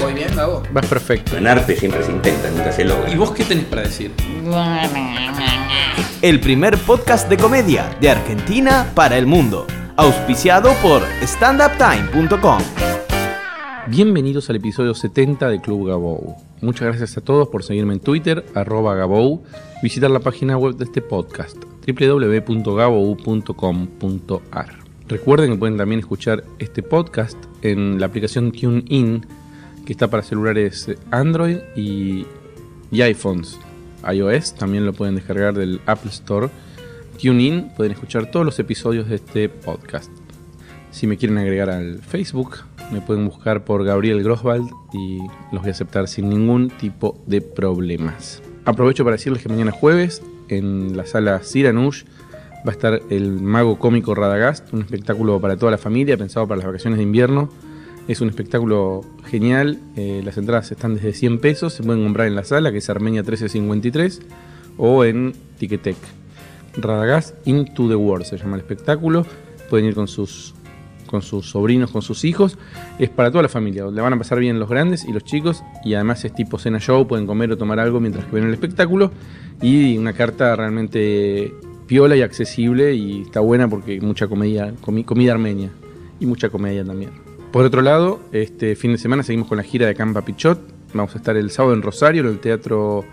¿Voy bien, Gabo? Vas perfecto. En arte siempre se intenta, nunca se logra. ¿Y vos qué tenés para decir? El primer podcast de comedia de Argentina para el mundo. Auspiciado por standuptime.com. Bienvenidos al episodio 70 de Club Gabou. Muchas gracias a todos por seguirme en Twitter, arroba Gabou, visitar la página web de este podcast, www.gabou.com.ar. Recuerden que pueden también escuchar este podcast en la aplicación TuneIn, que está para celulares Android y, y iPhones. iOS también lo pueden descargar del Apple Store. TuneIn pueden escuchar todos los episodios de este podcast. Si me quieren agregar al Facebook, me pueden buscar por Gabriel Groswald y los voy a aceptar sin ningún tipo de problemas. Aprovecho para decirles que mañana jueves, en la sala Siranush, va a estar el mago cómico Radagast, un espectáculo para toda la familia, pensado para las vacaciones de invierno. Es un espectáculo genial, eh, las entradas están desde 100 pesos, se pueden comprar en la sala, que es Armenia 1353, o en Ticketek. Radagast Into the World se llama el espectáculo. Pueden ir con sus, sobrinos, con sus hijos. Es para toda la familia. Le van a pasar bien los grandes y los chicos. Y además es tipo cena show. Pueden comer o tomar algo mientras ven el espectáculo. Y una carta realmente piola y accesible. Y está buena porque mucha comida armenia. Y mucha comedia también. Por otro lado, este fin de semana seguimos con la gira de Campa Pichot. Vamos a estar el sábado en Rosario, en el teatro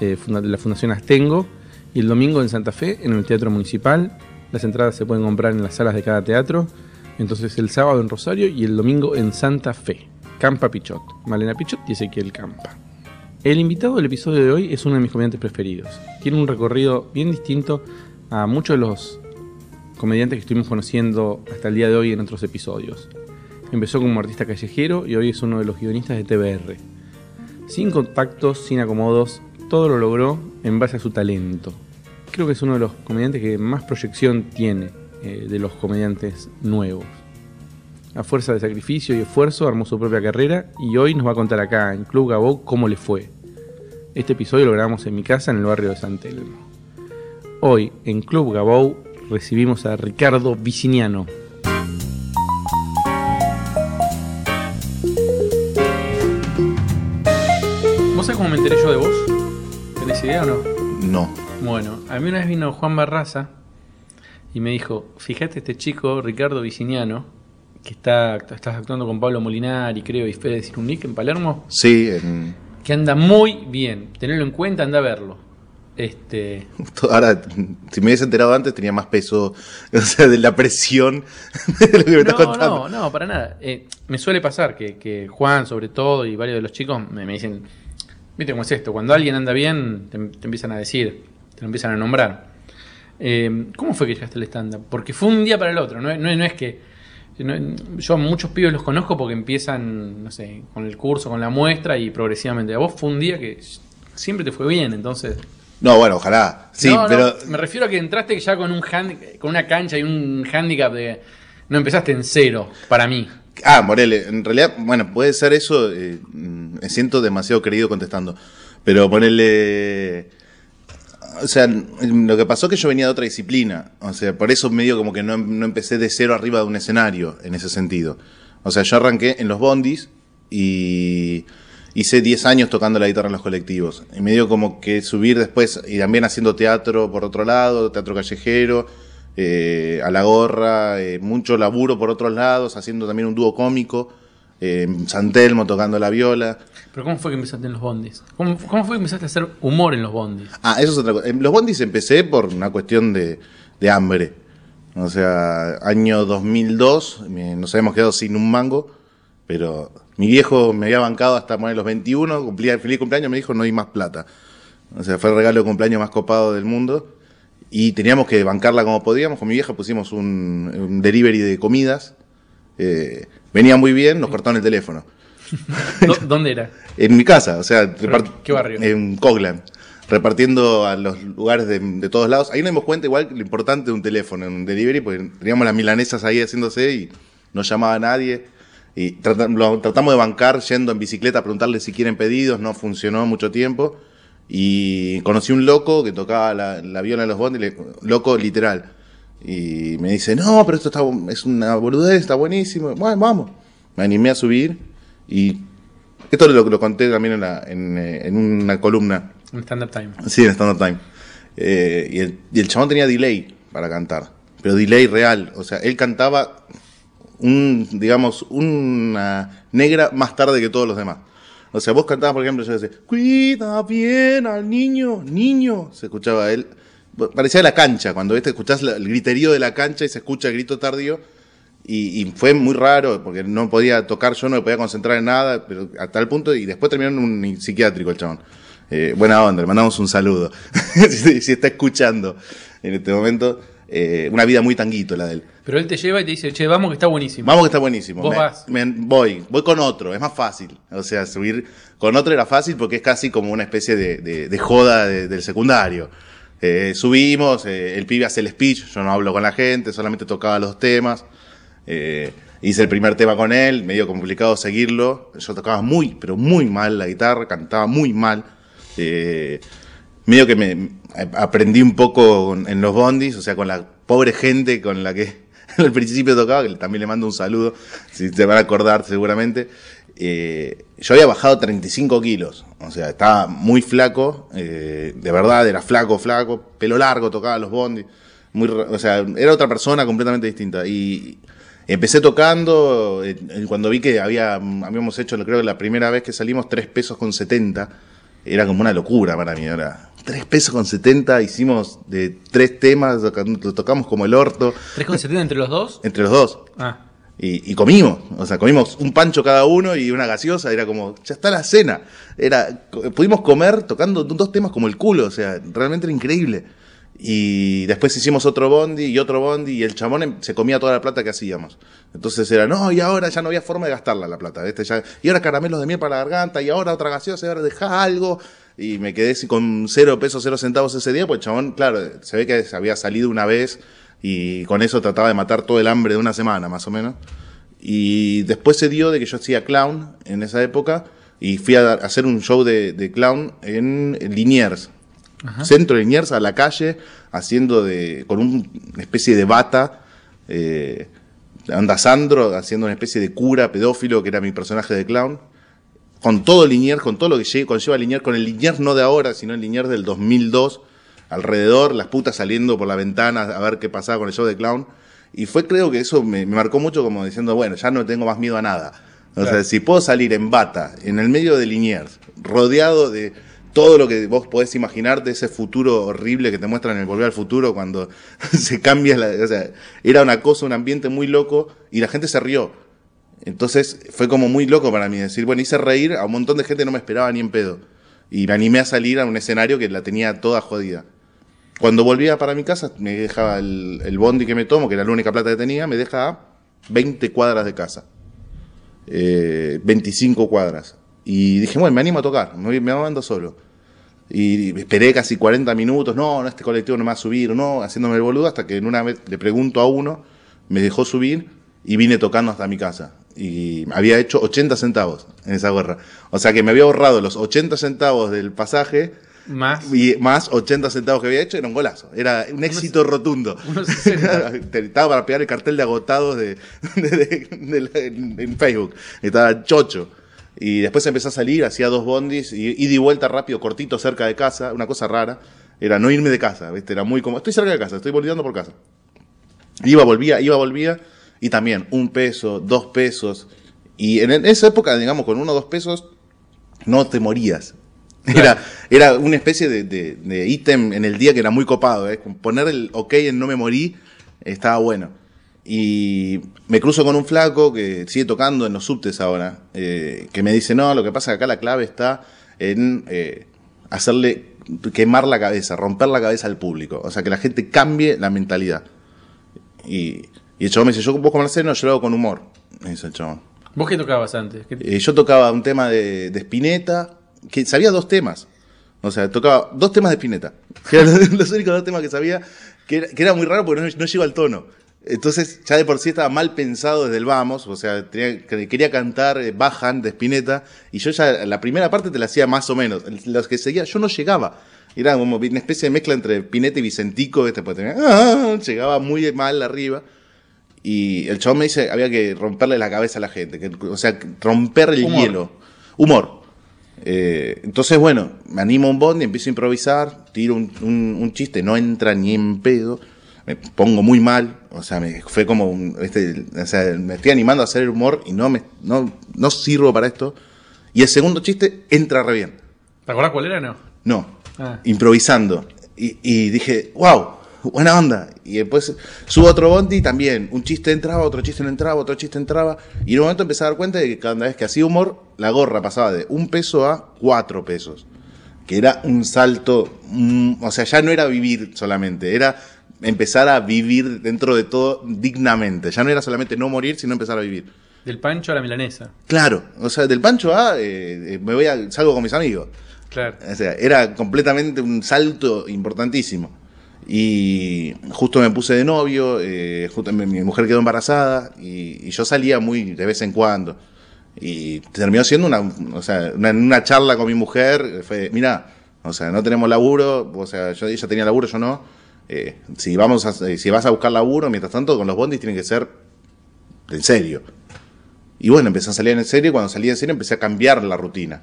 eh, de la Fundación Astengo. Y el domingo en Santa Fe, en el Teatro Municipal. Las entradas se pueden comprar en las salas de cada teatro. Entonces el sábado en Rosario y el domingo en Santa Fe. Campa Pichot. Malena Pichot y Ezequiel Campa. El invitado del episodio de hoy es uno de mis comediantes preferidos. Tiene un recorrido bien distinto a muchos de los comediantes que estuvimos conociendo hasta el día de hoy en otros episodios. Empezó como artista callejero y hoy es uno de los guionistas de TBR. Sin contactos, sin acomodos, todo lo logró en base a su talento. Creo que es uno de los comediantes que más proyección tiene eh, de los comediantes nuevos. A fuerza de sacrificio y esfuerzo armó su propia carrera y hoy nos va a contar acá en Club Gabó cómo le fue. Este episodio lo grabamos en mi casa en el barrio de San Telmo. Hoy en Club Gabou recibimos a Ricardo Viciniano. Sabés cómo me enteré yo de vos? ¿Tenés idea o no? No. Bueno, a mí una vez vino Juan Barraza y me dijo, fíjate este chico, Ricardo Viciniano, que está, estás actuando con Pablo Molinari, creo, y Fede Cirunic en Palermo, Sí, en- que anda muy bien. Tenerlo en cuenta, anda a verlo. Este, ahora, si me hubiese enterado antes, tenía más peso, o sea, de la presión de lo que me estás no, contando. no, no, para nada. Eh, me suele pasar que, que Juan, sobre todo, y varios de los chicos me, me dicen, viste cómo es esto, cuando alguien anda bien, te, te empiezan a decir, te lo empiezan a nombrar. Eh, ¿Cómo fue que llegaste al stand-up? Porque fue un día para el otro, no, es- no es- no es que... no- yo a muchos pibes los conozco porque empiezan, no sé, con el curso, con la muestra y progresivamente. A vos fue un día que siempre te fue bien, entonces... No, bueno, ojalá. Sí, No, no, pero. me refiero a que entraste ya con un hand- con una cancha y un handicap de no empezaste en cero para mí. Ah, Morele, en realidad, bueno, puede ser eso. eh, mm, me siento demasiado querido contestando. Pero ponerle. O sea, lo que pasó es que yo venía de otra disciplina. O sea, por eso medio como que no, no empecé de cero arriba de un escenario en ese sentido. O sea, yo arranqué en los bondis y hice 10 años tocando la guitarra en los colectivos. Y medio como que subir después y también haciendo teatro por otro lado, teatro callejero, eh, a la gorra, eh, mucho laburo por otros lados, haciendo también un dúo cómico, eh, en San Telmo tocando la viola. Pero ¿cómo fue que empezaste en los bondis? ¿Cómo, cómo fue que empezaste a hacer humor en los bondis? Ah, eso es otra cosa. En los bondis empecé por una cuestión de, de hambre. O sea, año 2002, me- nos habíamos quedado sin un mango, pero mi viejo me había bancado hasta poner los 21, cumplía, feliz cumpleaños, me dijo no hay más plata. O sea, fue el regalo de cumpleaños más copado del mundo. Y teníamos que bancarla como podíamos. Con mi vieja pusimos un, un delivery de comidas. Eh, venía muy bien, nos cortaron el teléfono. ¿Dó- ¿Dónde era? En mi casa, o sea, ¿Pero qué barrio? En Coglan. repartiendo a los lugares de, de todos lados. Ahí nos dimos cuenta igual lo importante de un teléfono en un delivery, porque teníamos las milanesas ahí haciéndose y no llamaba a nadie. Y trata- lo tratamos de bancar yendo en bicicleta a preguntarle si quieren pedidos, no funcionó mucho tiempo. Y conocí un loco que tocaba la, la viola en los bondes, le- loco literal. Y me dice, no, pero esto está, es una boludez, está buenísimo. Bueno, vamos. Me animé a subir y esto lo, lo conté también en, la- en, eh, en una columna Un stand-up time. Sí, en Stand Up Time. Eh, y, el, y el chabón tenía delay para cantar. Pero delay real. O sea, él cantaba un, digamos, una negra más tarde que todos los demás. O sea, vos cantabas, por ejemplo, yo decía, cuida bien al niño, niño. Se escuchaba él. Parecía la cancha, cuando ¿viste? escuchás el griterío de la cancha y se escucha el grito tardío. Y, fue muy raro, porque no podía tocar yo, no me podía concentrar en nada, pero a tal punto, y después terminó en un psiquiátrico el chabón. Eh, buena onda, le mandamos un saludo. si, si está escuchando en este momento, eh, una vida muy tanguito la de él. Pero él te lleva y te dice, che, vamos que está buenísimo. Vamos que está buenísimo. Vos Me- vas. me- voy, voy con otro, es más fácil. O sea, subir con otro era fácil porque es casi como una especie de, de- de joda de- del secundario. Eh, subimos, eh, el pibe hace el speech, yo no hablo con la gente, solamente tocaba los temas. Eh, hice el primer tema con él, medio complicado seguirlo. Yo tocaba muy, pero muy mal la guitarra, cantaba muy mal. Eh, medio que me aprendí un poco en los bondis, o sea, con la pobre gente con la que al principio tocaba, que también le mando un saludo, si te van a acordar seguramente. Eh, yo había bajado 35 kilos, o sea, estaba muy flaco, eh, de verdad, era flaco, flaco, pelo largo, tocaba los bondis, muy, o sea, era otra persona completamente distinta. Y empecé tocando, eh, cuando vi que había, habíamos hecho, creo que la primera vez que salimos, 3 pesos con 70, era como una locura para mí, era 3 pesos con 70, hicimos de tres temas, lo tocamos como el orto, 3,70 entre los dos. entre los dos. Ah, Y, y comimos, o sea, comimos un pancho cada uno y una gaseosa, era como, ya está la cena. Era, pudimos comer tocando dos temas como el culo, o sea, realmente era increíble. Y después hicimos otro bondi y otro bondi y el chamón em- se comía toda la plata que hacíamos. Entonces era, no, y ahora ya no había forma de gastarla la plata, ¿viste? Ya, y ahora caramelos de miel para la garganta, y ahora otra gaseosa, y ahora dejá algo. Y me quedé así con cero pesos, cero centavos ese día, pues el chabón, claro, se ve que se había salido una vez y con eso trataba de matar todo el hambre de una semana, más o menos. Y después se dio de que yo hacía clown en esa época y fui a hacer un show de, de clown en Liniers. Centro de Liniers, a la calle, haciendo de, con un- una especie de bata. Eh, anda Sandro haciendo una especie de cura pedófilo que era mi personaje de clown. Con todo Liniers, con todo lo que lle- conlleva Liniers, con el Liniers no de ahora, sino el Liniers del 2002, alrededor, las putas saliendo por la ventana a ver qué pasaba con el show de clown. Y fue, creo que eso me, me marcó mucho como diciendo, bueno, ya no tengo más miedo a nada. O sea, si puedo salir en bata, en el medio de Liniers, rodeado de todo lo que vos podés imaginar de ese futuro horrible que te muestran en el Volver al Futuro cuando se cambia la... O sea, era una cosa, un ambiente muy loco y la gente se rió. Entonces fue como muy loco para mí decir, bueno, hice reír a un montón de gente que no me esperaba ni en pedo. Y me animé a salir a un escenario que la tenía toda jodida. Cuando volvía para mi casa, me dejaba el, bondi que me tomo, que era la única plata que tenía, me deja a 20 cuadras de casa. Eh, 25 cuadras. Y dije, bueno, me animo a tocar, me, me mando solo. Y esperé casi 40 minutos, no, no, este colectivo no me va a subir, no, haciéndome el boludo, hasta que en una vez le pregunto a uno, me dejó subir y vine tocando hasta mi casa. Y había hecho 80 centavos en esa gorra. O sea que me había ahorrado los 80 centavos del pasaje más. y más 80 centavos que había hecho, era un golazo. Era un éxito rotundo. unos 60. Estaba para pegar el cartel de agotados de, de- de- en, Facebook. Estaba chocho. Y después empecé a salir, hacía dos bondis, y y vuelta rápido, cortito, cerca de casa. Una cosa rara era no irme de casa, ¿viste? Era muy como, estoy cerca de casa, estoy volviendo por casa. Iba, volvía, iba, volvía, y también un peso, dos pesos. Y en esa época, digamos, con uno o dos pesos, no te morías. Era, era una especie de, ítem en el día que era muy copado. ¿eh? Poner el ok en no me morí estaba bueno. Y me cruzo con un flaco que sigue tocando en los subtes ahora, eh, que me dice, no, lo que pasa es que acá la clave está en eh, hacerle quemar la cabeza, romper la cabeza al público. O sea, que la gente cambie la mentalidad. Y, y el chabón me dice, yo vos como lo haces, no, yo lo hago con humor. Me dice el chabón. ¿Vos qué tocabas antes? ¿Qué- Eh, yo tocaba un tema de, de Spinetta, que sabía dos temas. O sea, tocaba dos temas de Spinetta. Que eran los, los únicos dos temas que sabía, que era, que era muy raro porque no, no llego al tono. Entonces, ya de por sí estaba mal pensado desde el vamos, o sea, tenía- que- quería cantar eh, Bajan de Spinetta, y yo ya la primera parte te la hacía más o menos. Los que seguía, yo no llegaba. Era como una especie de mezcla entre Spinetta y Vicentico, este, pues, tenía- ah, llegaba muy mal arriba. Y el chabón me dice, había que romperle la cabeza a la gente, que- o sea, romper el Humor. hielo. Humor. Eh, entonces, bueno, me animo a un bondi, empiezo a improvisar, tiro un, un- un chiste, no entra ni en pedo, me pongo muy mal, o sea, me, fue como un, este, o sea, me estoy animando a hacer el humor y no, me, no, no sirvo para esto. Y el segundo chiste entra re bien. ¿Te acordás cuál era no? No, Ah. improvisando. Y, y dije, wow, buena onda. Y después subo otro bondi y también. Un chiste entraba, otro chiste no entraba, otro chiste entraba. Y en un momento empecé a dar cuenta de que cada vez que hacía humor, la gorra pasaba de un peso a cuatro pesos. Que era un salto, mm, o sea, ya no era vivir solamente, era empezar a vivir dentro de todo dignamente. Ya no era solamente no morir, sino empezar a vivir. Del pancho a la milanesa. Claro, o sea, del pancho a eh, eh, me voy a, salgo con mis amigos. Claro. O sea, era completamente un salto importantísimo. Y justo me puse de novio, eh, justo mi, mujer quedó embarazada y, yo salía muy de vez en cuando. Y terminó siendo una, o sea, una, una charla con mi mujer, fue, mira, o sea, no tenemos laburo, o sea, yo, ella tenía laburo, yo no. Eh, si, vamos a- eh, si vas a buscar laburo, mientras tanto, con los bondis tiene que ser en serio. Y bueno, empecé a salir en serio y cuando salí en serio empecé a cambiar la rutina.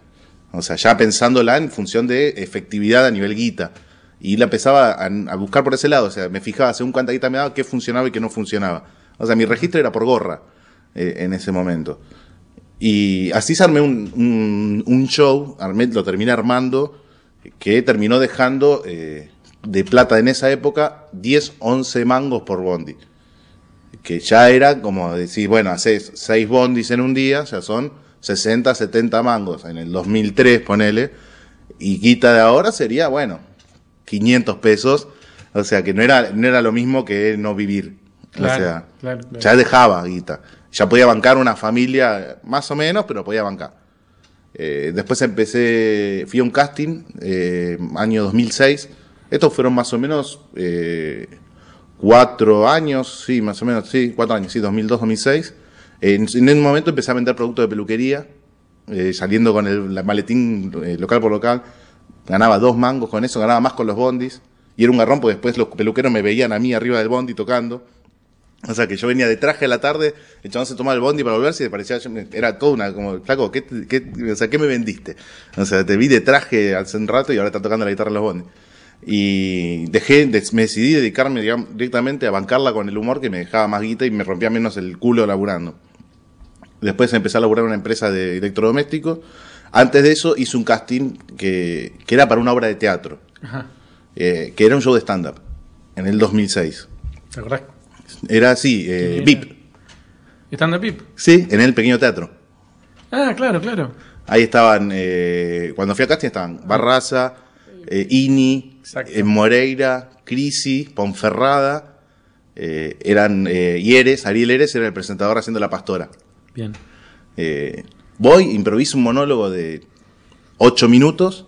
O sea, ya pensándola en función de efectividad a nivel guita. Y la empezaba a, buscar por ese lado. O sea, me fijaba según cuánta guita me daba, qué funcionaba y qué no funcionaba. O sea, mi registro era por gorra eh, en ese momento. Y así se armé un, show, armé, lo terminé armando, que terminó dejando eh, de plata en esa época 10, 11 mangos por bondi que ya era como decir, bueno, haces seis bondis en un día, ya son 60, 70 mangos. En el 2003, ponele. Y guita de ahora sería, bueno, 500 pesos. O sea, que no era, no era lo mismo que no vivir. Claro, o sea, claro, claro. ya dejaba guita. Ya podía bancar una familia, más o menos, pero podía bancar. Eh, después empecé, fui a un casting, eh, año 2006. Estos fueron más o menos eh, cuatro años, sí, más o menos, sí, cuatro años, sí, 2002, 2006. En, en un momento empecé a vender productos de peluquería, eh, saliendo con el maletín local por local. Ganaba dos mangos con eso, ganaba más con los bondis. Y era un garrón porque después los peluqueros me veían a mí arriba del bondi tocando. O sea, que yo venía de traje a la tarde, el chabón se tomaba el bondi para volverse y parecía, era todo una, como, flaco, ¿qué, qué- o sea, ¿qué me vendiste? O sea, te vi de traje hace un rato y ahora está tocando la guitarra en los bondis. Y dejé, me decidí dedicarme directamente a bancarla con el humor que me dejaba más guita y me rompía menos el culo laburando. Después empecé a laburar en una empresa de electrodomésticos. Antes de eso hice un casting que, que era para una obra de teatro, Ajá. eh, que era un show de stand-up, en el 2006. ¿Te acordás? Era así, eh. VIP. Stand Pip. Sí, en el pequeño teatro. Ah, claro, claro. Ahí estaban, eh, cuando fui a casting estaban Barraza, eh, Ini, Moreira, Crisi, Ponferrada, eran eh, Ieres, Ariel Eres era el presentador haciendo la pastora. Bien. Voy, improviso un monólogo de ocho minutos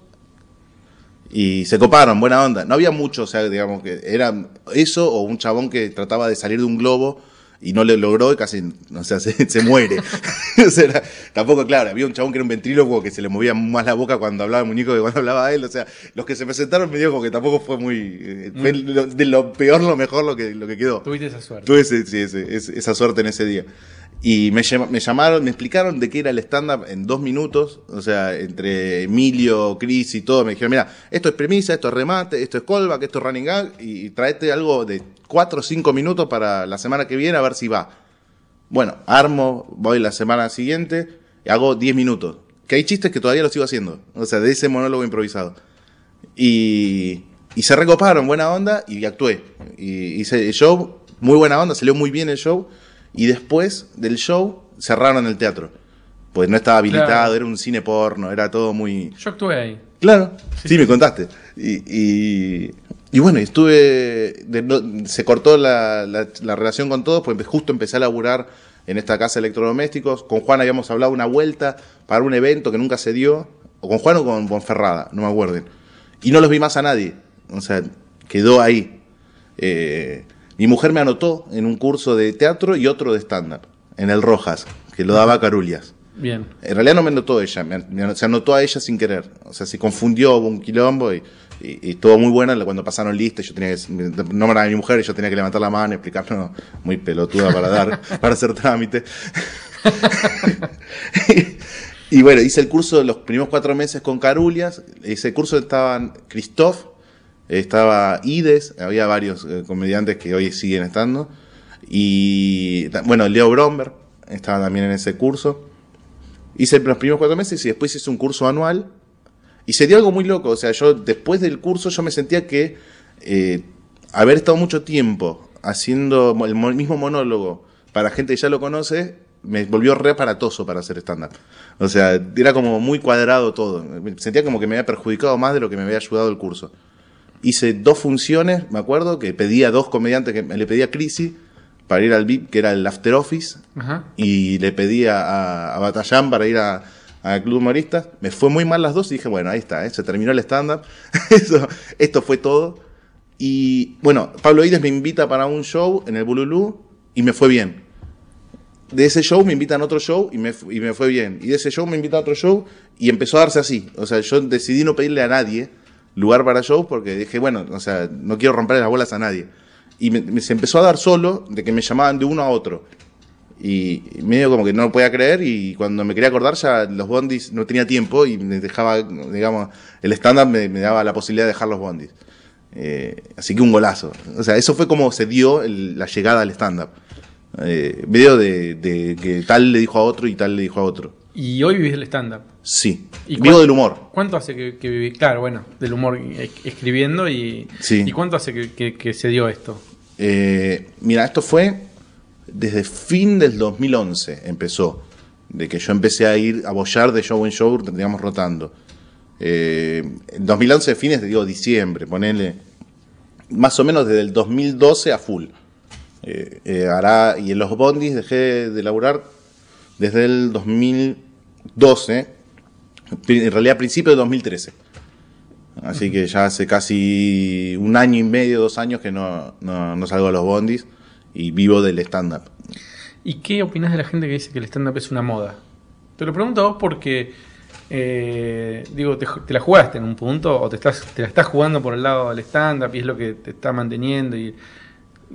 y se coparon, buena onda. No había mucho, o sea, digamos que era eso o un chabón que trataba de salir de un globo y no le logró y casi, o sea, se, se muere. O sea, era- tampoco, claro, había un chabón que era un ventrílocuo que se le movía más la boca cuando hablaba el muñeco que cuando hablaba él. O sea, los que se presentaron me como que tampoco fue muy... eh, fue lo- de lo peor lo mejor lo que, lo que quedó. Tuviste esa suerte. Tuve ese- sí, ese- ese- esa suerte en ese día. Y me, llama- me llamaron, me explicaron de qué era el stand-up en dos minutos. O sea, entre Emilio, Chris y todo. Me dijeron, mira, esto es premisa, esto es remate, esto es callback, esto es running gag. Y, traete algo de cuatro o cinco minutos para la semana que viene a ver si va. Bueno, armo, voy la semana siguiente y hago 10 minutos. Que hay chistes que todavía los sigo haciendo. O sea, de ese monólogo improvisado. Y, y se recoparon, buena onda, y actué. Y hice el show, muy buena onda, salió muy bien el show. Y después del show cerraron el teatro. Pues no estaba habilitado, Claro. era un cine porno, era todo muy... Yo actué ahí. Claro, sí, me contaste. Y, y, y bueno, estuve. de- no- se cortó la, la- la relación con todos, pues justo empecé a laburar en esta casa de electrodomésticos. Con Juan habíamos hablado una vuelta para un evento que nunca se dio. O con Juan o con Bonferrada, no me acuerdo. Y no los vi más a nadie. O sea, quedó ahí. Eh, mi mujer me anotó en un curso de teatro y otro de stand-up, en el Rojas, que lo daba Carulias. Bien. En realidad no me anotó ella, me, me- se anotó a ella sin querer. O sea, se confundió, hubo un quilombo y, y, y estuvo muy buena cuando pasaron listas. Yo tenía que nombrar a mi mujer y yo tenía que levantar la mano y explicar, no, muy pelotuda para dar, para hacer trámite. y bueno, hice el curso los primeros cuatro meses con Carulias. Ese curso estaban Christoph, estaba Ides, había varios eh, comediantes que hoy siguen estando. Y bueno, Leo Bromberg estaba también en ese curso. Hice los primeros cuatro meses y después hice un curso anual. Y se dio algo muy loco. O sea, yo después del curso yo me sentía que eh, haber estado mucho tiempo haciendo el mo- mismo monólogo para gente que ya lo conoce, me volvió re aparatoso para hacer stand-up. O sea, era como muy cuadrado todo. Sentía como que me había perjudicado más de lo que me había ayudado el curso. Hice dos funciones, me acuerdo, que pedía a dos comediantes, que le pedía a Crisi para ir al VIP, que era el After Office, Ajá. y le pedí a, a, Batallán para ir a, a Club Humoristas. Me fue muy mal las dos y dije, bueno, ahí está, ¿eh? se terminó el stand-up. Esto fue todo. Y bueno, Pablo Ides me invita para un show en el Bululú y me fue bien. De ese show me invitan a otro show y me, y me fue bien. Y de ese show me invitan a otro show y empezó a darse así. O sea, yo decidí no pedirle a nadie lugar para show porque dije, bueno, o sea, no quiero romper las bolas a nadie. Y me- se empezó a dar solo de que me llamaban de uno a otro. Y medio como que no lo podía creer y cuando me quería acordar ya los bondis no tenía tiempo y me dejaba, digamos, el stand-up me, daba la posibilidad de dejar los bondis. Eh, así que un golazo. O sea, eso fue como se dio la llegada al stand-up. Eh, medio de, de que tal le dijo a otro y tal le dijo a otro. Y hoy vivís el stand-up. Sí. ¿Y Vivo del humor. ¿Cuánto hace que, que viví? Claro, bueno, del humor eh, escribiendo y. Sí. ¿Y cuánto hace que, que- que se dio esto? Eh, mira, esto fue desde fin del 2011 empezó, de que yo empecé a ir a bollar de show en show, digamos, rotando. Eh, en 2011, fines, te digo, diciembre, ponele, más o menos desde el 2012 a full. Eh, eh, hará, y en los bondis dejé de laburar desde el 2012, en realidad a principios de 2013. Así que ya hace casi un año y medio, dos años que no, no, no salgo a los bondis y vivo del stand-up. ¿Y qué opinas de la gente que dice que el stand-up es una moda? Te lo pregunto a vos porque, eh, digo, te, te la jugaste en un punto o te, estás, te la estás jugando por el lado del stand-up y es lo que te está manteniendo. Y,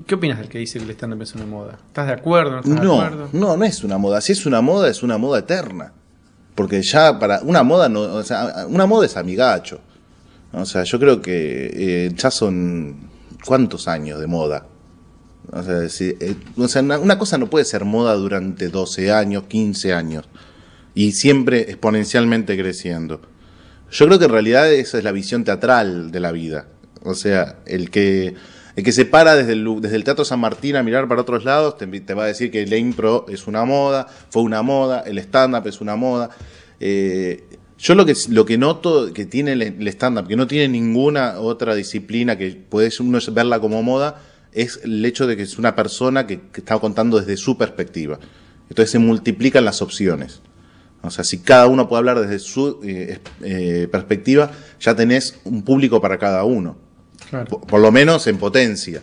¿Qué opinas del que dice que el stand-up es una moda? ¿Estás de acuerdo? ¿No estás de No, acuerdo? no, no es una moda. Si es una moda, es una moda eterna. Porque ya para una moda, no, o sea, una moda es amigacho. O sea, yo creo que eh, ya son cuántos años de moda. O sea, eh, una cosa no puede ser moda durante 12 años, 15 años. Y siempre exponencialmente creciendo. Yo creo que en realidad esa es la visión teatral de la vida. O sea, el que, el que se para desde el, Teatro San Martín a mirar para otros lados te, va a decir que la impro es una moda, fue una moda, el stand-up es una moda. Eh, yo lo que, lo que noto que tiene el, stand-up, que no tiene ninguna otra disciplina que puedes uno verla como moda, es el hecho de que es una persona que, está contando desde su perspectiva. Entonces se multiplican las opciones. O sea, si cada uno puede hablar desde su eh, eh, perspectiva, ya tenés un público para cada uno. Claro. Por, por lo menos en potencia.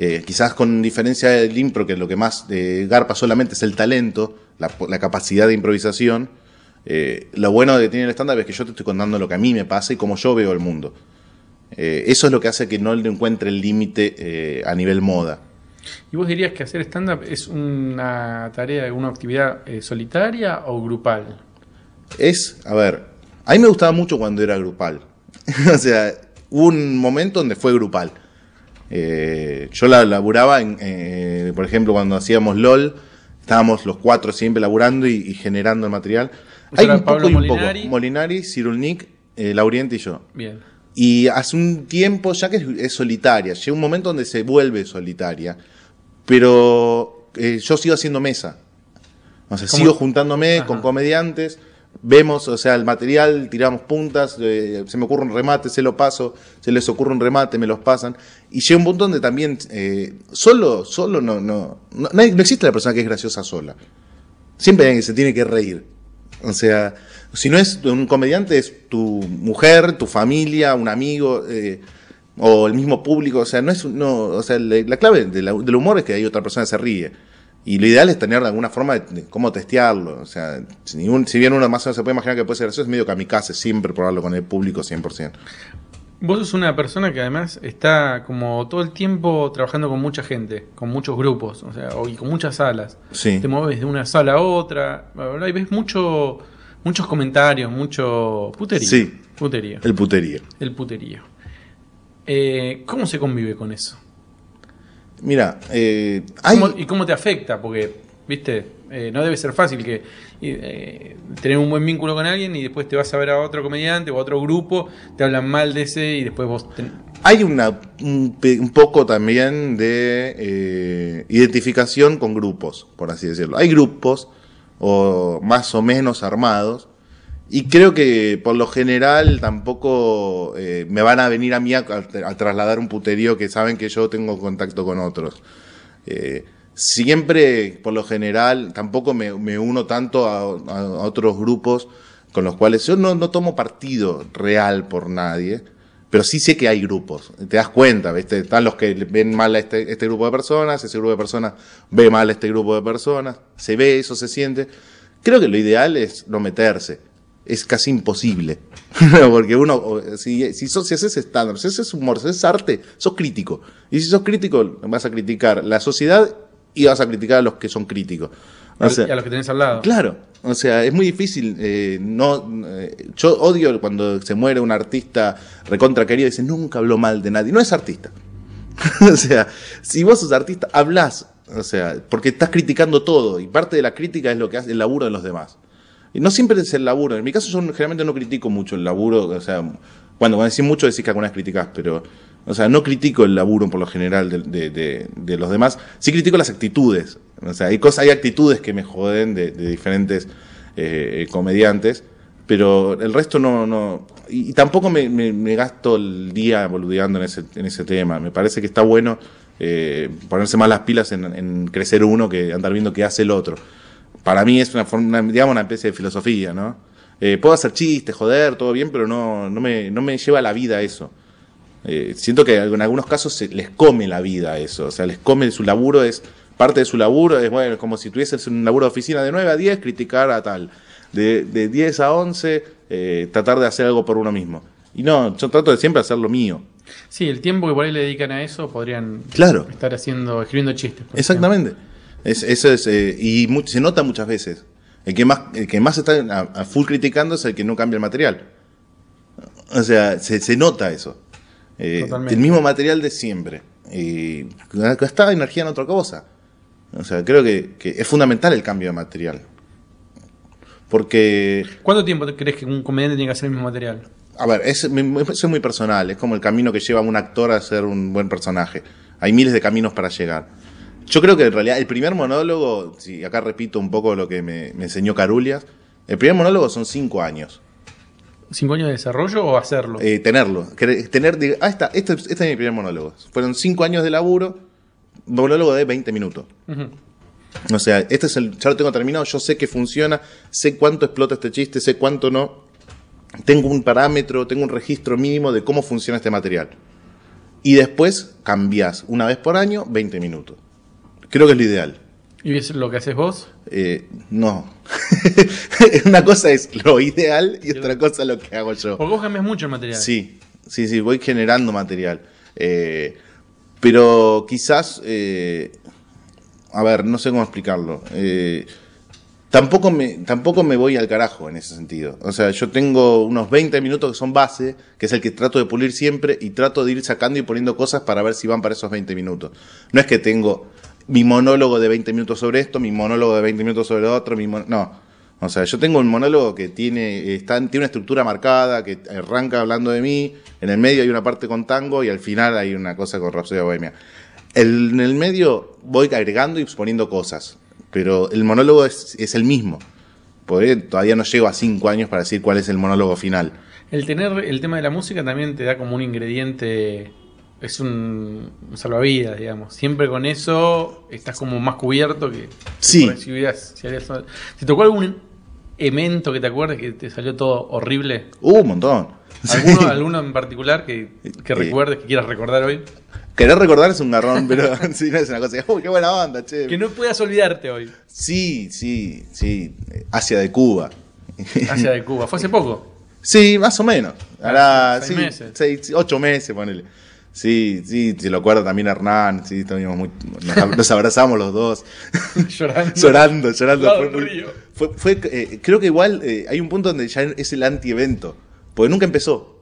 Eh, quizás con diferencia del impro, que lo que más eh, garpa solamente es el talento, la, la capacidad de improvisación. eh, lo bueno que tiene el stand-up es que yo te estoy contando lo que a mí me pasa y cómo yo veo el mundo. Eso es lo que hace que no le encuentre el límite a nivel moda. ¿Y vos dirías que hacer stand-up es una tarea, una actividad solitaria o grupal? Es, a ver, a mí me gustaba mucho cuando era grupal. o sea, hubo un momento donde fue grupal. Eh, yo la laburaba, en, eh, por ejemplo, cuando hacíamos LOL, estábamos los cuatro siempre laburando y, y generando el material. Eso Hay un poco Pablo y un Molinari. poco. Molinari, Cirulnik, eh, Lauriente y yo. Bien. Y hace un tiempo ya que es, es solitaria, llega un momento donde se vuelve solitaria, pero eh, yo sigo haciendo mesa. O sea, ¿Cómo? sigo juntándome Ajá. con comediantes, vemos, o sea, el material, tiramos puntas, eh, se me ocurre un remate, se lo paso, se les ocurre un remate, me los pasan. Y llega un punto donde también, eh, solo, solo no, no, no, no existe la persona que es graciosa sola. Siempre hay que se tiene que reír. O sea, Si no es un comediante, es tu mujer, tu familia, un amigo, eh, o el mismo público. O sea, no es, no, o sea, la, la clave de la- del humor es que hay otra persona que se ríe. Y lo ideal es tener de alguna forma de, de cómo testearlo. O sea, si, bien uno más o menos se puede imaginar que puede ser gracioso, es medio kamikaze siempre probarlo con el público 100%. Vos sos una persona que además está como todo el tiempo trabajando con mucha gente, con muchos grupos, o sea, y con muchas salas. Sí. Te mueves de una sala a otra, bla, y ves mucho, muchos comentarios, mucho puterío. Sí. Puterío. El puterío. El puterío. Eh, ¿Cómo se convive con eso? Mira, eh, hay... ¿Cómo- ¿Y cómo te afecta? Porque, viste, Eh, no debe ser fácil que eh, tener un buen vínculo con alguien y después te vas a ver a otro comediante o a otro grupo, te hablan mal de ese y después vos... ten- Hay una, un, un poco también de eh, identificación con grupos, por así decirlo. Hay grupos o más o menos armados y creo que por lo general tampoco eh, me van a venir a mí a, trasladar un puterío que saben que yo tengo contacto con otros. Eh, siempre, por lo general, tampoco me, me uno tanto a, a- otros grupos con los cuales yo no, no tomo partido real por nadie, pero sí sé que hay grupos. Te das cuenta, ¿viste? Están los que ven mal a este, este grupo de personas, ese grupo de personas ve mal a este grupo de personas, se ve eso, se siente. Creo que lo ideal es no meterse. Es casi imposible. Porque uno, si, si, sos, si haces estándar, si haces humor, si haces arte, sos crítico. Y si sos crítico, vas a criticar la sociedad y vas a criticar a los que son críticos. O al- sea, y a los que tenés al lado. Claro, o sea, es muy difícil. eh, no, eh, yo odio cuando se muere un artista recontra querido y dice nunca habló mal de nadie. No es artista. o sea, si vos sos artista, hablas. O sea, porque estás criticando todo y parte de la crítica es lo que hace el laburo de los demás. Y no siempre es el laburo. En mi caso, yo generalmente no critico mucho el laburo. O sea, cuando, cuando decís mucho, decís que algunas criticas, pero. O sea, no critico el laburo por lo general de, de- los demás. Sí critico las actitudes. O sea, hay cosas, hay actitudes que me joden de, diferentes eh, comediantes. Pero el resto no. no y, tampoco me, me- me gasto el día boludeando en ese, en ese tema. Me parece que está bueno eh, ponerse más las pilas en, en crecer uno que andar viendo qué hace el otro para mí es una forma, una- digamos, una especie de filosofía, ¿no? Eh, puedo hacer chistes, joder, todo bien, pero no, no, me, no me lleva la vida eso. Eh, siento que en algunos casos se les come la vida eso, o sea, les come su laburo, es parte de su laburo, es bueno, como si tuvieses un laburo de oficina de 9 a 10, criticar a tal, de, de 10 a 11, eh, tratar de hacer algo por uno mismo. Y no, yo trato de siempre hacer lo mío. Sí, el tiempo que por ahí le dedican a eso podrían Claro. estar haciendo, escribiendo chistes. Exactamente. Es, eso es, eh, y mu- se nota muchas veces. El que más, el que más está a, a full criticando es el que no cambia el material. O sea, se, se nota eso. Eh, el mismo material de siempre. Y gasta energía en otra cosa. O sea, creo que, que es fundamental el cambio de material. Porque. ¿Cuánto tiempo crees que un comediante tiene que hacer el mismo material? a ver, es, me- eso es muy personal, es como el camino que lleva un actor a ser un buen personaje. Hay miles de caminos para llegar. Yo creo que en realidad el primer monólogo, si acá repito un poco lo que me, me enseñó Carulias, el primer monólogo son cinco años. ¿Cinco años de desarrollo o hacerlo? Eh, tenerlo, tener, ah, este, este es mi primer monólogo. Fueron cinco años de laburo, monólogo de 20 minutos. Ujú. O sea, este es el, ya lo tengo terminado, yo sé que funciona, sé cuánto explota este chiste, sé cuánto no. Tengo un parámetro, tengo un registro mínimo de cómo funciona este material. Y después cambias una vez por año 20 minutos. Creo que es lo ideal. ¿Y es lo que haces vos? Eh, no. una cosa es lo ideal y otra cosa lo que hago yo. Porque vos cambias mucho el material. Sí, sí, sí, voy generando material. Eh, pero quizás, eh, a ver, no sé cómo explicarlo. Tampoco, me, tampoco me voy al carajo en ese sentido. O sea, yo tengo unos 20 minutos que son base, que es el que trato de pulir siempre, y trato de ir sacando y poniendo cosas para ver si van para esos 20 minutos. No es que tengo mi monólogo de 20 minutos sobre esto, mi monólogo de 20 minutos sobre otro, mi no. O sea, yo tengo un monólogo que tiene, está, tiene una estructura marcada, que arranca hablando de mí, en el medio hay una parte con tango y al final hay una cosa con Rhapsody Bohemia. En el medio voy agregando y poniendo cosas, pero el monólogo es, es el mismo. Porque todavía no llego a cinco años para decir cuál es el monólogo final. El tener el tema de la música también te da como un ingrediente, es un, un salvavidas, digamos. Siempre con eso estás como más cubierto que, Sí. si hubieras- si harías- ¿Te tocó algún evento que te acuerdes que te salió todo horrible? Uh, un montón. ¿Alguno, Sí. alguno en particular que, que Eh, recuerdes, que quieras recordar hoy? Querer recordar es un garrón, pero sí, no es una cosa. Uy, qué buena onda, che. Que no puedas olvidarte hoy. Sí, sí, sí. Asia de Cuba. Hacia de Cuba. Fue hace poco. Sí, más o menos. Ahora, seis sí, meses. seis- ocho meses, ponele. Sí, sí, se lo acuerda también Hernán, sí, muy, nos, nos abrazamos los dos, Llorando. llorando, llorando. Fue muy- fue- fue, eh, creo que igual eh, hay un punto donde ya es el anti-evento, porque nunca empezó.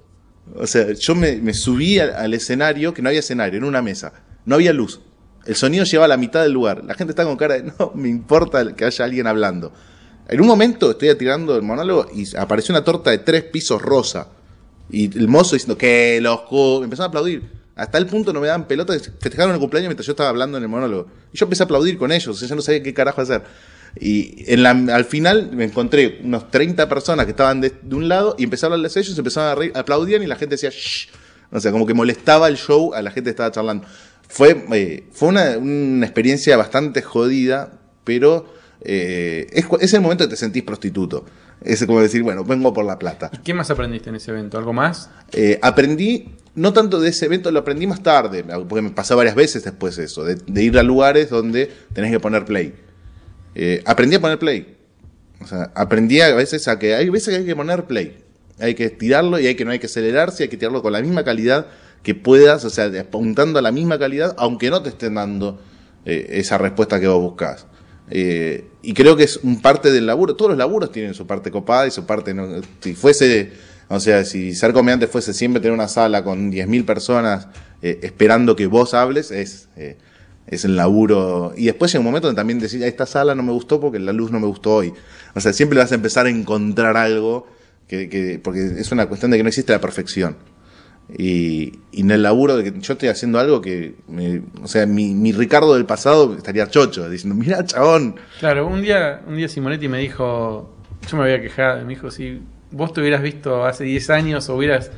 O sea, yo me, me subí al, al escenario, que no había escenario, en una mesa, no había luz. El sonido llevaba la mitad del lugar. La gente está con cara de, no me importa que haya alguien hablando. En un momento estoy tirando el monólogo y apareció una torta de tres pisos rosa. Y el mozo diciendo que los cu-". Empezaron a aplaudir. Hasta el punto no me daban pelota. Festejaron el cumpleaños mientras yo estaba hablando en el monólogo. Y yo empecé a aplaudir con ellos. Yo no sabía qué carajo hacer. Y en la, al final me encontré unos 30 personas que estaban de, un lado y empezaron a hablarles a ellos, empezaron a reír, y la gente decía shh. O sea, como que molestaba el show a la gente que estaba charlando. Fue, eh, fue una, experiencia bastante jodida, pero eh, es, es el momento que te sentís prostituto. Es como decir, bueno, vengo por la plata. ¿Qué más aprendiste en ese evento? ¿Algo más? Eh, aprendí, no tanto de ese evento, lo aprendí más tarde, porque me pasó varias veces después eso, de, de ir a lugares donde tenés que poner play. Eh, aprendí a poner play. O sea, aprendí a veces a que hay veces que hay que poner play. Hay que tirarlo y hay que no hay que acelerarse, hay que tirarlo con la misma calidad que puedas, o sea, apuntando a la misma calidad, aunque no te estén dando eh, esa respuesta que vos buscás. Eh, y creo que es un parte del laburo. Todos los laburos tienen su parte copada y su parte. no- si fuese, o sea, si ser comediante fuese siempre tener una sala con 10.000 personas eh, esperando que vos hables, es, eh, es el laburo. Y después llega un momento donde también "Ah, esta sala no me gustó porque la luz no me gustó hoy. O sea, siempre vas a empezar a encontrar algo, que, que- porque es una cuestión de que no existe la perfección. Y, y en el laburo de que yo estoy haciendo algo que, me- o sea, mi, mi Ricardo del pasado estaría chocho, diciendo, mira, chabón, Claro, un día, un día Simonetti me dijo, yo me había quejado, me dijo, si vos te hubieras visto hace 10 años o hubieras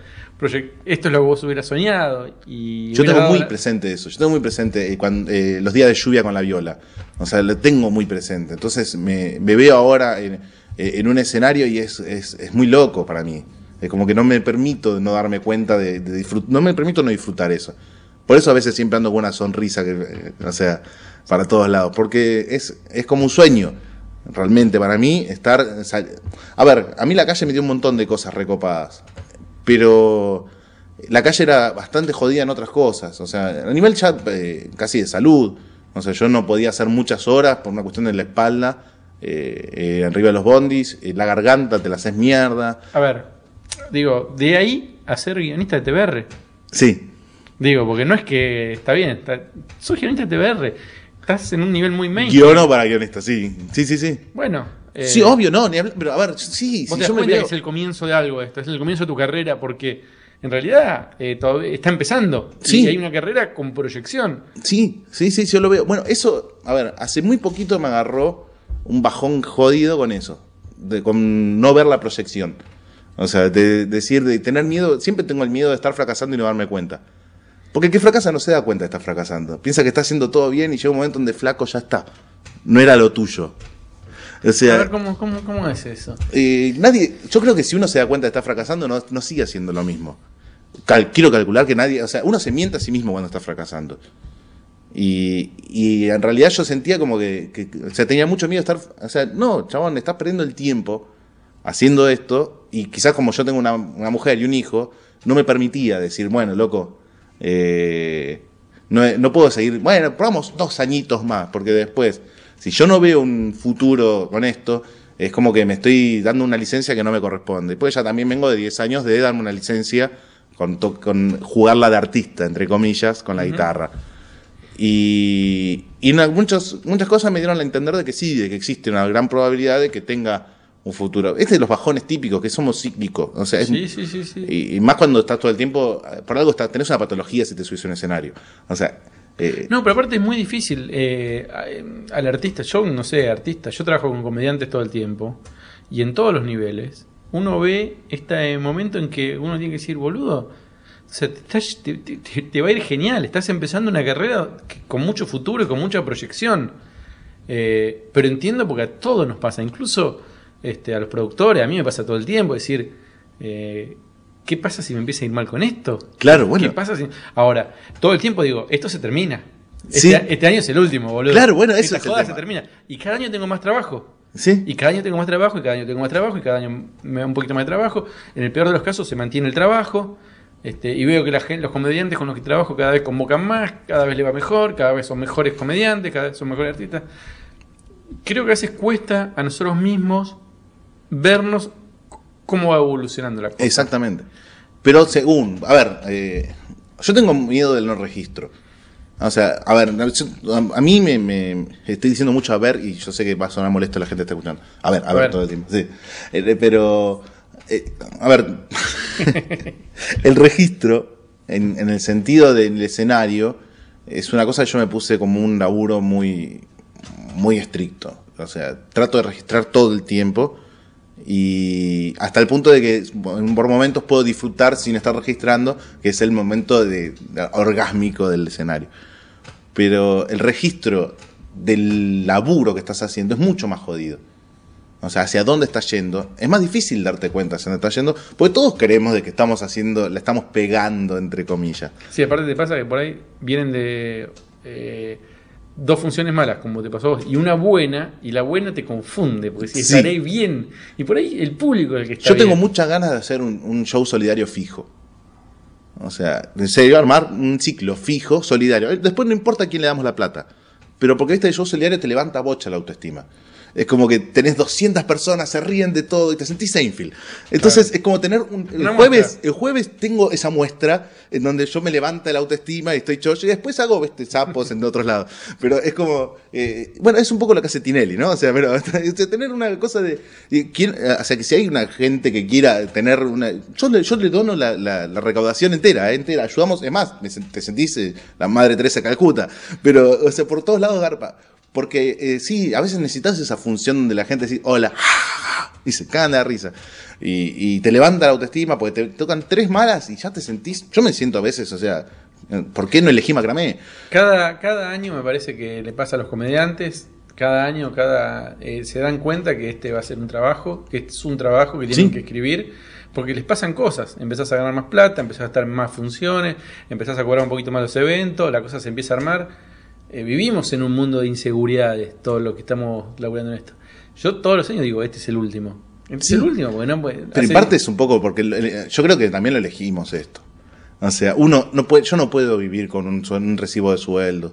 esto es lo que vos hubieras soñado y Yo tengo muy la- presente eso. Yo tengo muy presente eh, cuando, eh, los días de lluvia con la viola. O sea, lo tengo muy presente. Entonces me, me veo ahora en, eh, en un escenario y es, es, es muy loco para mí. Es como que no me permito no darme cuenta de, de disfrut- No me permito no disfrutar eso. Por eso a veces siempre ando con una sonrisa, que, eh, o sea, para todos lados. Porque es, es como un sueño. Realmente, para mí, estar. A ver, a mí la calle me dio un montón de cosas recopadas. Pero la calle era bastante jodida en otras cosas. O sea, a nivel ya eh, casi de salud. O sea, yo no podía hacer muchas horas por una cuestión de la espalda, eh, eh, arriba de los bondis, eh, la garganta te la haces mierda. A ver, digo, de ahí a ser guionista de TBR. Sí, Digo, porque no es que está bien, está, sos guionista de TBR, estás en un nivel muy main. guiono para guionista, sí. Sí, sí, sí. Bueno, eh, sí, obvio, no, ni hablar- pero a ver, sí, Vos si te das yo me cuenta veo... que es el comienzo de algo esto, es el comienzo de tu carrera, porque en realidad eh, todavía está empezando. Sí. Y hay una carrera con proyección. Sí, sí, sí, yo lo veo. Bueno, eso, a ver, hace muy poquito me agarró un bajón jodido con eso, de, con no ver la proyección. O sea, de, decir, de tener miedo, siempre tengo el miedo de estar fracasando y no darme cuenta. Porque el que fracasa no se da cuenta de estar fracasando. Piensa que está haciendo todo bien y llega un momento donde flaco ya está. No era lo tuyo. O A sea, ver, ¿cómo, cómo, cómo es eso? eh, nadie, yo creo que si uno se da cuenta de estar fracasando, no, no sigue haciendo lo mismo. Cal- quiero calcular que nadie, o sea, uno se miente a sí mismo cuando está fracasando. Y, y en realidad yo sentía como que, que- o sea, tenía mucho miedo de estar, o sea, no, chabón, estás perdiendo el tiempo haciendo esto y quizás como yo tengo una, una mujer y un hijo, no me permitía decir, bueno, loco, eh, no, no puedo seguir, bueno, probamos dos añitos más, porque después, si yo no veo un futuro con esto, es como que me estoy dando una licencia que no me corresponde. Después ya también vengo de 10 años de darme una licencia con, con jugarla de artista, entre comillas, con la guitarra. Y, y muchos, muchas cosas me dieron a entender de que sí, de que existe una gran probabilidad de que tenga un futuro. Este de los bajones típicos, que somos cíclicos. O sea, es- Sí, sí, sí, sí. y, y más cuando estás todo el tiempo, por algo estás, tenés una patología si te subís a un escenario. O sea, eh, No, pero aparte es muy difícil. eh, al artista, yo no sé, artista, yo trabajo con comediantes todo el tiempo y en todos los niveles. Uno ve este momento en que uno tiene que decir, boludo, o sea, te, estás- te- te- te- te va a ir genial. Estás empezando una carrera con mucho futuro y con mucha proyección. Eh, pero entiendo porque a todos nos pasa. Incluso este, a los productores, a mí me pasa todo el tiempo, decir, eh, ¿qué pasa si me empieza a ir mal con esto? Claro, bueno. ¿Qué pasa si... Ahora, todo el tiempo digo, esto se termina. Este, Sí. este año es el último, boludo. Claro, bueno, eso Esta es el joda tema. se termina. Y cada año tengo más trabajo. Sí. Y cada año tengo más trabajo, y cada año tengo más trabajo, y cada año me da un poquito más de trabajo. En el peor de los casos se mantiene el trabajo. Este, y veo que la gente, los comediantes con los que trabajo cada vez convocan más, cada vez le va mejor, cada vez son mejores comediantes, cada vez son mejores artistas. Creo que a veces cuesta a nosotros mismos vernos cómo va evolucionando la cosa. Exactamente. Pero según, a ver, eh, yo tengo miedo del no registro. O sea, a ver, a, a mí me, me estoy diciendo mucho a ver y yo sé que va a sonar molesto la gente que está escuchando. A ver, a, A ver, ver. todo el tiempo. Sí. Eh, pero, eh, a ver, el registro, en, en el sentido del escenario, es una cosa que yo me puse como un laburo muy, muy estricto. O sea, trato de registrar todo el tiempo y hasta el punto de que por momentos puedo disfrutar sin estar registrando, que es el momento de, orgásmico del escenario. Pero el registro del laburo que estás haciendo es mucho más jodido. O sea, hacia dónde estás yendo. Es más difícil darte cuenta hacia dónde estás yendo, porque todos creemos de que estamos haciendo, le estamos pegando, entre comillas. Sí, aparte te pasa que por ahí vienen de eh, dos funciones malas, como te pasó a vos, y una buena, y la buena te confunde, porque si Sí. estaré bien. Y por ahí el público es el que está Yo tengo bien. muchas ganas de hacer un, un show solidario fijo. O sea, en serio, armar un ciclo fijo, solidario. Después no importa a quién le damos la plata. Pero porque este show solidario te levanta bocha la autoestima. Es como que tenés 200 personas, se ríen de todo y te sentís Seinfeld. Entonces es como tener un... El Una jueves, muestra. el jueves tengo esa muestra en donde yo me levanta la autoestima y estoy chocho y después hago este, sapos en otros lados. Pero es como... eh, bueno, es un poco lo que hace Tinelli, ¿no? O sea, pero sea, tener una cosa de... quién- o sea, que si hay una gente que quiera tener una... Yo le, yo le dono la, la- la recaudación entera, eh, entera. Ayudamos, es más, te sentís eh, la Madre Teresa Calcuta. Pero, o sea, por todos lados garpa. Porque eh, sí, a veces necesitas esa función donde la gente dice, hola, y se cagan de la risa. Y, y te levanta la autoestima porque te tocan tres malas y ya te sentís. Yo me siento a veces, o sea, ¿por qué no elegí Macramé? Cada, cada año me parece que le pasa a los comediantes, cada año cada eh, se dan cuenta que este va a ser un trabajo, que es un trabajo que tienen Sí. que escribir, porque les pasan cosas. Empezás a ganar más plata, empezás a estar en más funciones, empezás a cobrar un poquito más los eventos, la cosa se empieza a armar. Eh, vivimos en un mundo de inseguridades, todo lo que estamos laburando en esto. Yo todos los años digo, este es el último. Este Sí. es el último, porque no puede- Pero en parte es un poco porque el- yo creo que también lo elegimos esto. O sea, uno no puede, yo no puedo vivir con un, recibo de sueldo.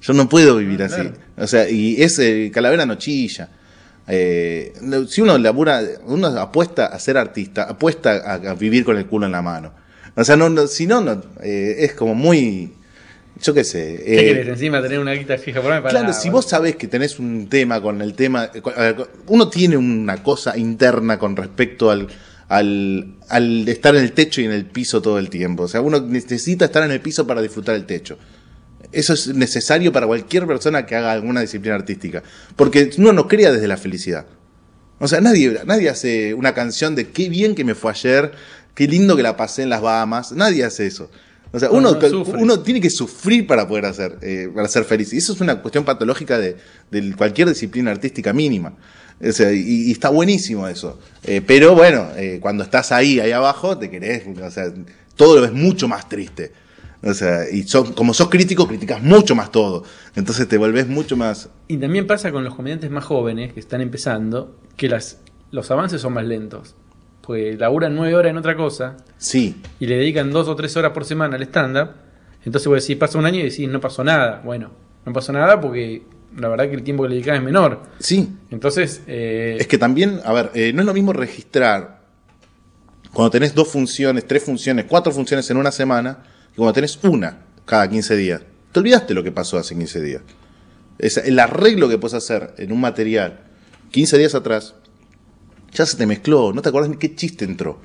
Yo no puedo vivir Ah, así. claro. O sea, y es eh, calavera no chilla. Eh, si uno labura, uno apuesta a ser artista, apuesta a, a vivir con el culo en la mano. O sea, no, no- si no, no, eh, es como muy, yo qué sé. ¿Qué eh, querés? Encima tener una guita fija por ahí para Claro, si vos sabés que tenés un tema con el tema, con- uno tiene una cosa interna con respecto al, al, al estar en el techo y en el piso todo el tiempo. O sea, uno necesita estar en el piso para disfrutar el techo. Eso es necesario para cualquier persona que haga alguna disciplina artística. Porque uno no crea desde la felicidad. O sea, nadie, nadie hace una canción de qué bien que me fue ayer, qué lindo que la pasé en las Bahamas. Nadie hace eso. O sea, No, uno, uno tiene que sufrir para poder hacer, eh, para ser feliz. Y eso es una cuestión patológica de, de cualquier disciplina artística mínima. O sea, y, y está buenísimo eso. Eh, pero bueno, eh, cuando estás ahí, ahí abajo, te querés, o sea, todo lo ves mucho más triste. O sea, y sos- como sos crítico, criticas mucho más todo. Entonces te volvés mucho más. Y también pasa con los comediantes más jóvenes que están empezando que las, los avances son más lentos. Pues laburan nueve horas en otra cosa Sí, y le dedican dos o tres horas por semana al stand-up. Entonces vos decís, pasa un año y decís, no pasó nada. Bueno, no pasó nada porque la verdad que el tiempo que le dedicás es menor. sí. Entonces, eh, Es que también, a ver, eh, no es lo mismo registrar cuando tenés dos funciones, tres funciones, cuatro funciones en una semana, que cuando tenés una cada 15 días. Te olvidaste lo que pasó hace 15 días. Es el arreglo que puedes hacer en un material 15 días atrás, ya se te mezcló, no te acordás ni qué chiste entró.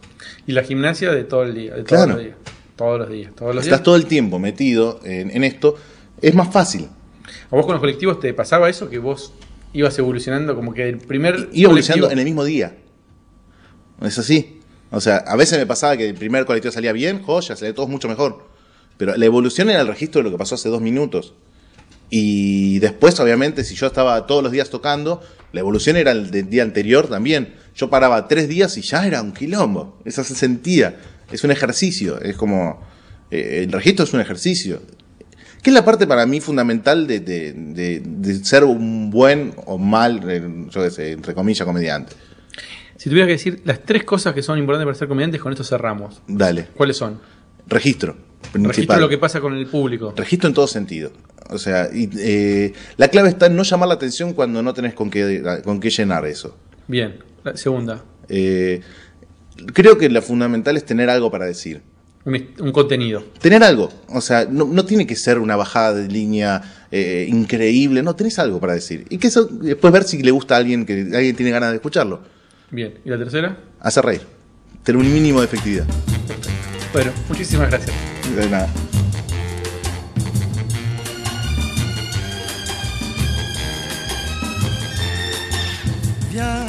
y la gimnasia de todo el día, de todos Claro. los días. Todos los días, todos los Estás días. todo el tiempo metido en, en esto, es más fácil. ¿A vos con los colectivos te pasaba eso? Que vos ibas evolucionando como que el primer... Iba evolucionando colectivo- en el mismo día. Es así. O sea, a veces me pasaba que el primer colectivo salía bien, joya, salía todo mucho mejor. Pero la evolución era el registro de lo que pasó hace dos minutos. Y después, obviamente, si yo estaba todos los días tocando, la evolución era el del día anterior también. Yo paraba tres días y ya era un quilombo. Eso se sentía. Es un ejercicio. Es como. eh, el registro es un ejercicio. ¿Qué es la parte para mí fundamental de, de- de- de ser un buen o mal, yo qué sé, entre comillas, comediante? Si tuviera que decir las tres cosas que son importantes para ser comediantes, con esto cerramos. Dale. ¿Cuáles son? Registro. Principal. Registro lo que pasa con el público. Registro en todo sentido. O sea, y, eh, la clave está en no llamar la atención cuando no tenés con qué, con qué llenar eso. Bien. La segunda, Eh, creo que lo fundamental es tener algo para decir. un, un contenido. Tener algo. O sea, no, no tiene que ser una bajada de línea eh, increíble. No, tenés algo para decir. Y que eso, después ver si le gusta a alguien, que alguien tiene ganas de escucharlo. Bien. ¿Y la tercera? Hacer reír. Tener un mínimo de efectividad. Bueno, muchísimas gracias. De nada. Viens